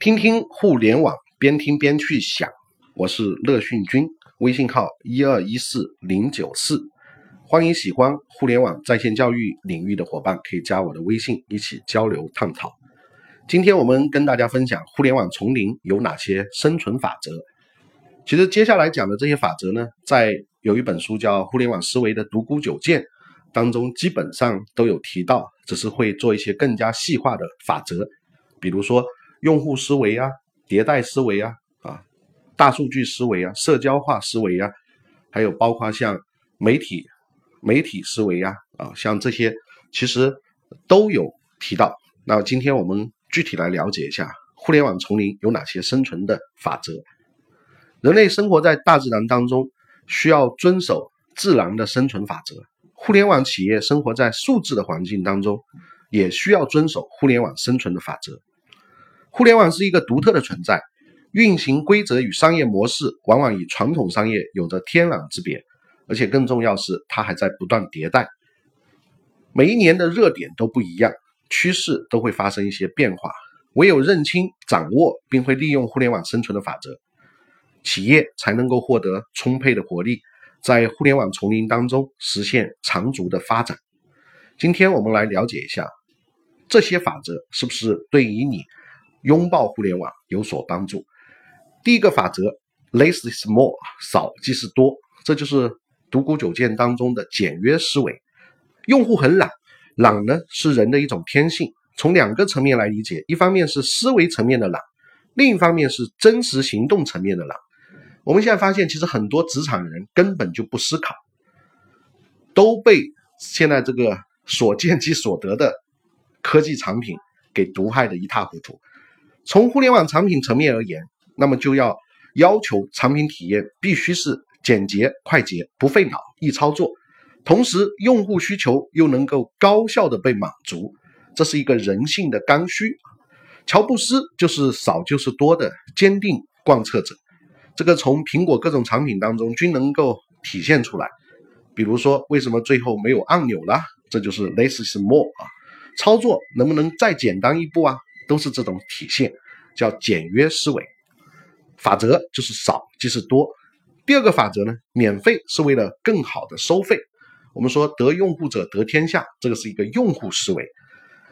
听听互联网，边听边去想。我是乐讯君，微信号一二一四零九四。欢迎喜欢互联网在线教育领域的伙伴可以加我的微信，一起交流探讨。今天我们跟大家分享互联网丛林有哪些生存法则。其实接下来讲的这些法则呢，在有一本书叫《互联网思维的独孤九剑》当中，基本上都有提到，只是会做一些更加细化的法则，比如说。用户思维啊，迭代思维啊，啊，大数据思维啊，社交化思维啊，还有包括像媒体媒体思维啊，啊，像这些其实都有提到。那今天我们具体来了解一下互联网丛林有哪些生存的法则。人类生活在大自然当中，需要遵守自然的生存法则。互联网企业生活在数字的环境当中，也需要遵守互联网生存的法则。互联网是一个独特的存在，运行规则与商业模式往往与传统商业有着天壤之别，而且更重要是它还在不断迭代。每一年的热点都不一样，趋势都会发生一些变化。唯有认清、掌握并会利用互联网生存的法则，企业才能够获得充沛的活力，在互联网丛林当中实现长足的发展。今天我们来了解一下这些法则是不是对于你。拥抱互联网有所帮助。第一个法则，less is more，少即是多，这就是独孤九剑当中的简约思维。用户很懒，懒呢是人的一种天性。从两个层面来理解，一方面是思维层面的懒，另一方面是真实行动层面的懒。我们现在发现，其实很多职场人根本就不思考，都被现在这个所见即所得的科技产品给毒害的一塌糊涂。从互联网产品层面而言，那么就要要求产品体验必须是简洁快捷、不费脑、易操作，同时用户需求又能够高效的被满足，这是一个人性的刚需。乔布斯就是少就是多的坚定贯彻者，这个从苹果各种产品当中均能够体现出来。比如说，为什么最后没有按钮了？这就是 less is more 啊，操作能不能再简单一步啊？都是这种体现，叫简约思维法则，就是少即是多。第二个法则呢，免费是为了更好的收费。我们说得用户者得天下，这个是一个用户思维。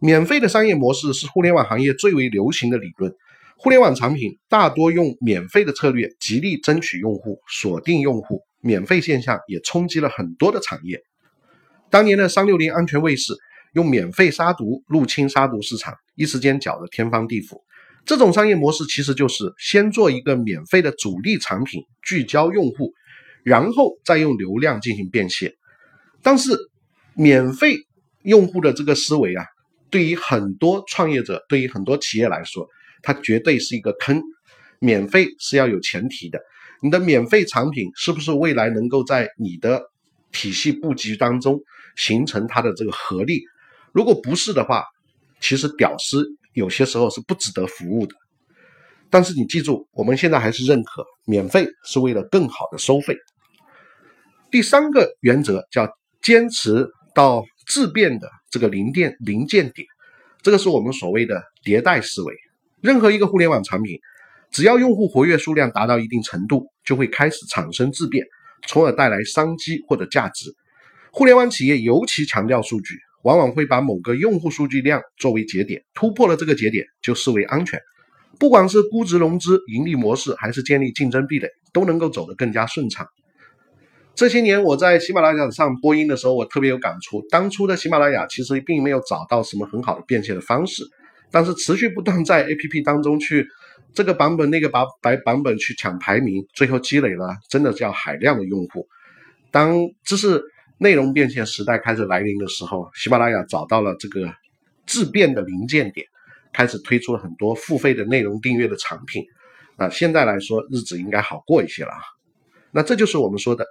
免费的商业模式是互联网行业最为流行的理论。互联网产品大多用免费的策略，极力争取用户，锁定用户。免费现象也冲击了很多的产业。当年的三六零安全卫士。用免费杀毒入侵杀毒市场，一时间搅得天翻地覆。这种商业模式其实就是先做一个免费的主力产品，聚焦用户，然后再用流量进行变现。但是，免费用户的这个思维啊，对于很多创业者，对于很多企业来说，它绝对是一个坑。免费是要有前提的，你的免费产品是不是未来能够在你的体系布局当中形成它的这个合力？如果不是的话，其实屌丝有些时候是不值得服务的。但是你记住，我们现在还是认可免费是为了更好的收费。第三个原则叫坚持到质变的这个零件零件点，这个是我们所谓的迭代思维。任何一个互联网产品，只要用户活跃数量达到一定程度，就会开始产生质变，从而带来商机或者价值。互联网企业尤其强调数据。往往会把某个用户数据量作为节点，突破了这个节点就视为安全。不管是估值、融资、盈利模式，还是建立竞争壁垒，都能够走得更加顺畅。这些年我在喜马拉雅上播音的时候，我特别有感触。当初的喜马拉雅其实并没有找到什么很好的变现的方式，但是持续不断在 APP 当中去这个版本那个版白版本去抢排名，最后积累了真的叫海量的用户。当这是。内容变现时代开始来临的时候，喜马拉雅找到了这个质变的临界点，开始推出了很多付费的内容订阅的产品。啊，现在来说日子应该好过一些了啊。那这就是我们说的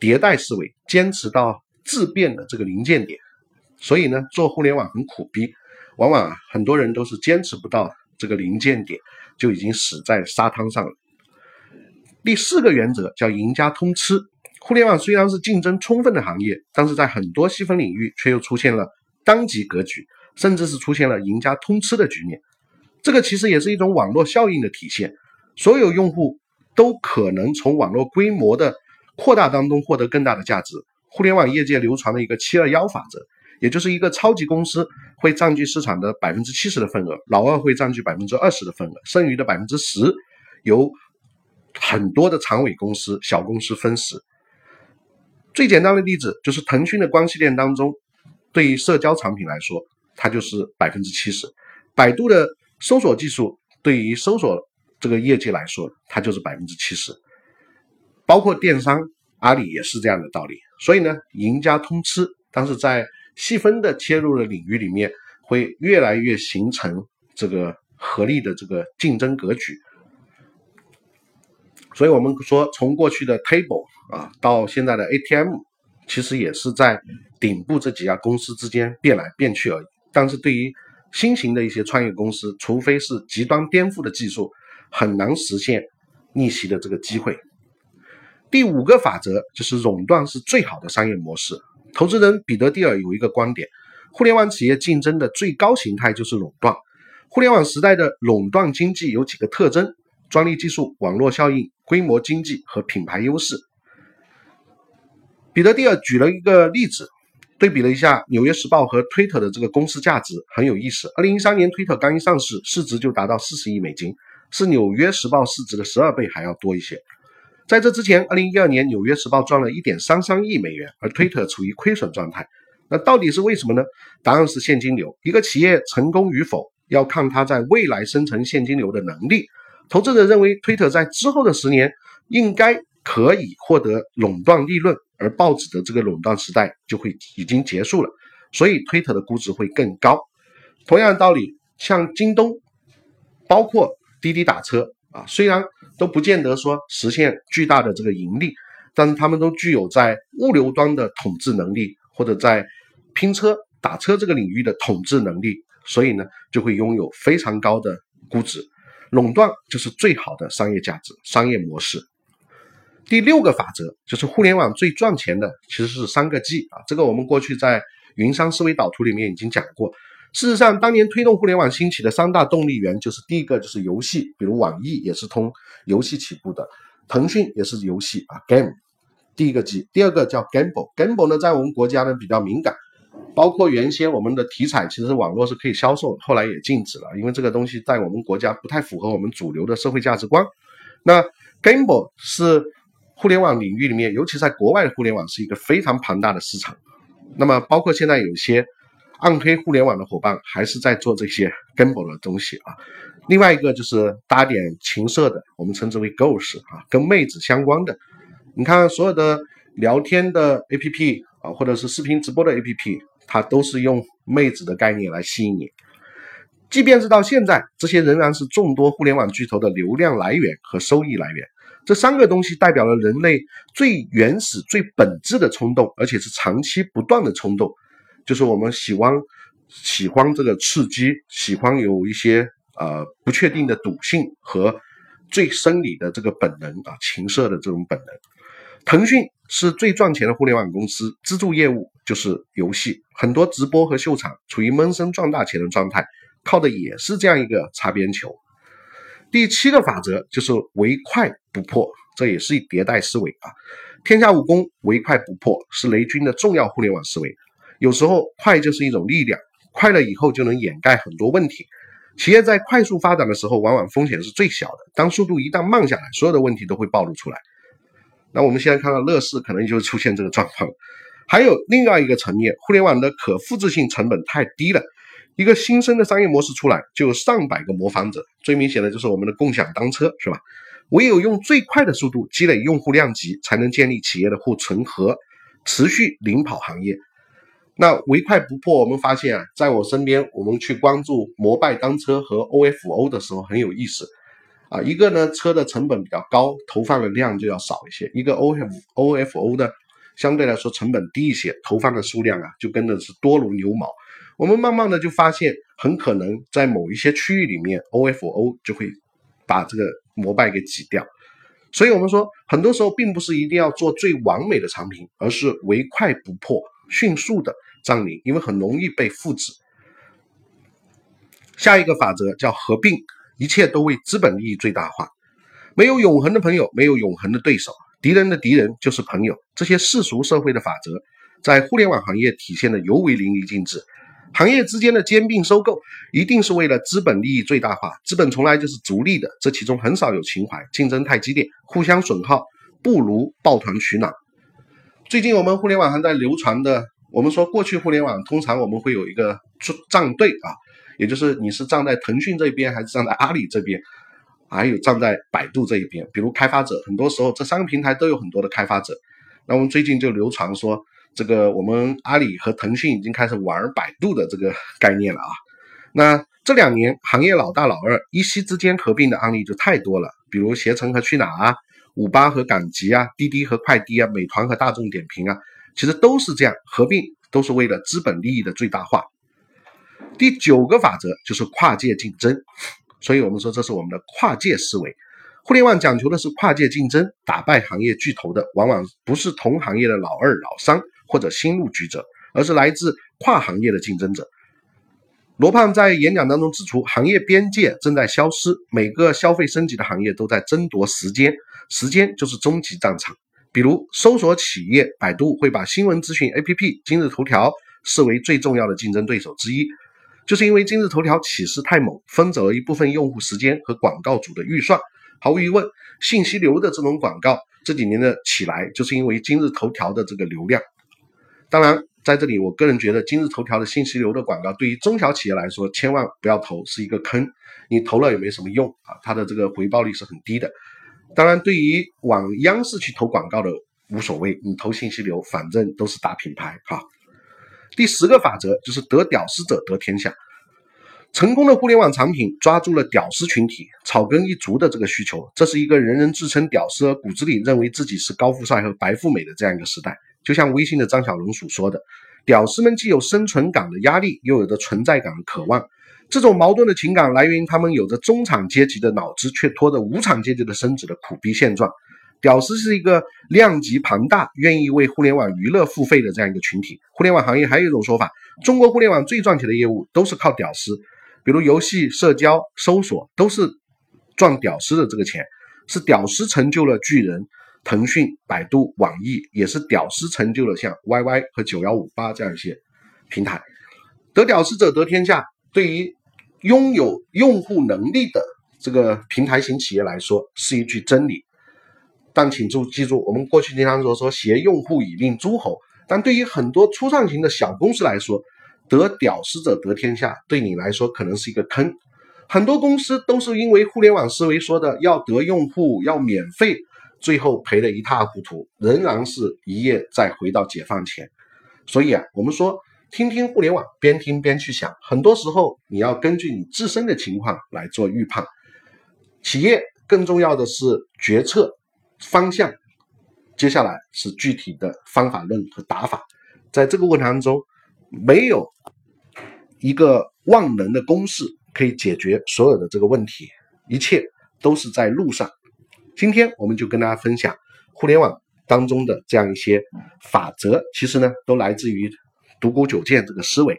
迭代思维，坚持到质变的这个临界点。所以呢，做互联网很苦逼，往往很多人都是坚持不到这个临界点，就已经死在沙滩上了。第四个原则叫赢家通吃。互联网虽然是竞争充分的行业，但是在很多细分领域却又出现了单极格局，甚至是出现了赢家通吃的局面。这个其实也是一种网络效应的体现，所有用户都可能从网络规模的扩大当中获得更大的价值。互联网业界流传的一个七二幺法则，也就是一个超级公司会占据市场的百分之七十的份额，老二会占据百分之二十的份额，剩余的百分之十由很多的长尾公司、小公司分食。最简单的例子就是腾讯的关系链当中，对于社交产品来说，它就是百分之七十；百度的搜索技术对于搜索这个业界来说，它就是百分之七十。包括电商，阿里也是这样的道理。所以呢，赢家通吃，但是在细分的切入的领域里面，会越来越形成这个合力的这个竞争格局。所以我们说，从过去的 Table 啊，到现在的 ATM，其实也是在顶部这几家公司之间变来变去而已。但是对于新型的一些创业公司，除非是极端颠覆的技术，很难实现逆袭的这个机会。第五个法则就是垄断是最好的商业模式。投资人彼得蒂尔有一个观点：互联网企业竞争的最高形态就是垄断。互联网时代的垄断经济有几个特征。专利技术、网络效应、规模经济和品牌优势。彼得蒂尔举了一个例子，对比了一下《纽约时报》和 Twitter 的这个公司价值，很有意思。二零一三年，Twitter 刚一上市，市值就达到四十亿美金，是《纽约时报》市值的十二倍还要多一些。在这之前，二零一二年，《纽约时报》赚了一点三三亿美元，而 Twitter 处于亏损状态。那到底是为什么呢？答案是现金流。一个企业成功与否，要看它在未来生成现金流的能力。投资者认为，Twitter 在之后的十年应该可以获得垄断利润，而报纸的这个垄断时代就会已经结束了，所以 Twitter 的估值会更高。同样的道理，像京东，包括滴滴打车啊，虽然都不见得说实现巨大的这个盈利，但是他们都具有在物流端的统治能力，或者在拼车打车这个领域的统治能力，所以呢，就会拥有非常高的估值。垄断就是最好的商业价值、商业模式。第六个法则就是互联网最赚钱的其实是三个 G 啊，这个我们过去在云商思维导图里面已经讲过。事实上，当年推动互联网兴起的三大动力源就是第一个就是游戏，比如网易也是从游戏起步的，腾讯也是游戏啊，Game，第一个 G。第二个叫 Gamble，Gamble 呢在我们国家呢比较敏感。包括原先我们的题材，其实网络是可以销售，后来也禁止了，因为这个东西在我们国家不太符合我们主流的社会价值观。那 Gamble 是互联网领域里面，尤其在国外的互联网是一个非常庞大的市场。那么包括现在有一些暗黑互联网的伙伴，还是在做这些 Gamble 的东西啊。另外一个就是搭点情色的，我们称之为 Ghost 啊，跟妹子相关的。你看所有的聊天的 APP 啊，或者是视频直播的 APP。它都是用妹子的概念来吸引你，即便是到现在，这些仍然是众多互联网巨头的流量来源和收益来源。这三个东西代表了人类最原始、最本质的冲动，而且是长期不断的冲动，就是我们喜欢喜欢这个刺激，喜欢有一些呃不确定的赌性和最生理的这个本能啊，情色的这种本能。腾讯是最赚钱的互联网公司，支柱业务就是游戏，很多直播和秀场处于闷声赚大钱的状态，靠的也是这样一个擦边球。第七个法则就是唯快不破，这也是一迭代思维啊。天下武功唯快不破是雷军的重要互联网思维。有时候快就是一种力量，快了以后就能掩盖很多问题。企业在快速发展的时候，往往风险是最小的，当速度一旦慢下来，所有的问题都会暴露出来。那我们现在看到乐视可能就会出现这个状况，还有另外一个层面，互联网的可复制性成本太低了，一个新生的商业模式出来就有上百个模仿者，最明显的就是我们的共享单车，是吧？唯有用最快的速度积累用户量级，才能建立企业的护城河，持续领跑行业。那唯快不破，我们发现啊，在我身边，我们去关注摩拜单车和 OFO 的时候很有意思。啊，一个呢，车的成本比较高，投放的量就要少一些；一个 O F O F O 的，相对来说成本低一些，投放的数量啊，就跟的是多如牛毛。我们慢慢的就发现，很可能在某一些区域里面，O F O 就会把这个摩拜给挤掉。所以，我们说，很多时候并不是一定要做最完美的产品，而是唯快不破，迅速的占领，因为很容易被复制。下一个法则叫合并，一切都为资本利益最大化。没有永恒的朋友，没有永恒的对手，敌人的敌人就是朋友。这些世俗社会的法则，在互联网行业体现的尤为淋漓尽致。行业之间的兼并收购，一定是为了资本利益最大化。资本从来就是逐利的，这其中很少有情怀。竞争太激烈，互相损耗，不如抱团取暖。最近我们互联网还在流传的，我们说过去互联网通常我们会有一个站队啊，也就是你是站在腾讯这边还是站在阿里这边，还有站在百度这一边。比如开发者，很多时候这三个平台都有很多的开发者。那我们最近就流传说。这个我们阿里和腾讯已经开始玩百度的这个概念了啊。那这两年行业老大老二一夕之间合并的案例就太多了，比如携程和去哪儿啊，五八和赶集啊，滴滴和快滴啊，美团和大众点评啊，其实都是这样合并，都是为了资本利益的最大化。第九个法则就是跨界竞争，所以我们说这是我们的跨界思维。互联网讲求的是跨界竞争，打败行业巨头的往往不是同行业的老二老三。或者新入局者，而是来自跨行业的竞争者。罗胖在演讲当中指出，行业边界正在消失，每个消费升级的行业都在争夺时间，时间就是终极战场。比如搜索企业，百度会把新闻资讯 APP 今日头条视为最重要的竞争对手之一，就是因为今日头条起势太猛，分走了一部分用户时间和广告主的预算。毫无疑问，信息流的这种广告这几年的起来，就是因为今日头条的这个流量。当然，在这里，我个人觉得今日头条的信息流的广告对于中小企业来说，千万不要投，是一个坑。你投了也没什么用啊，它的这个回报率是很低的。当然，对于往央视去投广告的无所谓，你投信息流，反正都是大品牌哈。第十个法则就是得屌丝者得天下。成功的互联网产品抓住了屌丝群体草根一族的这个需求，这是一个人人自称屌丝，而骨子里认为自己是高富帅和白富美的这样一个时代。就像微信的张小龙所说的，屌丝们既有生存感的压力，又有着存在感的渴望。这种矛盾的情感来源于他们有着中产阶级的脑子，却拖着无产阶级的身子的苦逼现状。屌丝是一个量级庞大、愿意为互联网娱乐付费的这样一个群体。互联网行业还有一种说法，中国互联网最赚钱的业务都是靠屌丝，比如游戏、社交、搜索，都是赚屌丝的这个钱，是屌丝成就了巨人。腾讯、百度、网易也是屌丝成就了像 YY 和九幺五八这样一些平台，得屌丝者得天下。对于拥有用户能力的这个平台型企业来说是一句真理，但请注记住，我们过去经常说说携用户以令诸侯，但对于很多初创型的小公司来说，得屌丝者得天下，对你来说可能是一个坑。很多公司都是因为互联网思维说的要得用户要免费。最后赔得一塌糊涂，仍然是一夜再回到解放前。所以啊，我们说听听互联网，边听边去想。很多时候你要根据你自身的情况来做预判。企业更重要的是决策方向，接下来是具体的方法论和打法。在这个过程当中，没有一个万能的公式可以解决所有的这个问题，一切都是在路上。今天我们就跟大家分享互联网当中的这样一些法则，其实呢都来自于独孤九剑这个思维：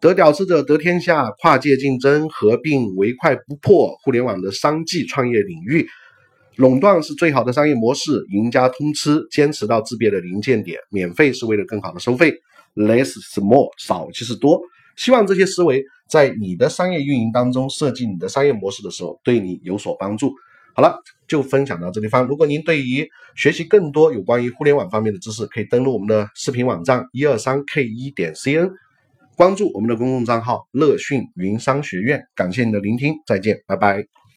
得屌丝者得天下，跨界竞争，合并唯快不破。互联网的商机创业领域，垄断是最好的商业模式，赢家通吃，坚持到自别的临界点，免费是为了更好的收费，less is more，少即是多。希望这些思维在你的商业运营当中设计你的商业模式的时候，对你有所帮助。好了，就分享到这地方。如果您对于学习更多有关于互联网方面的知识，可以登录我们的视频网站一二三 K 一点 CN，关注我们的公共账号乐讯云商学院。感谢你的聆听，再见，拜拜。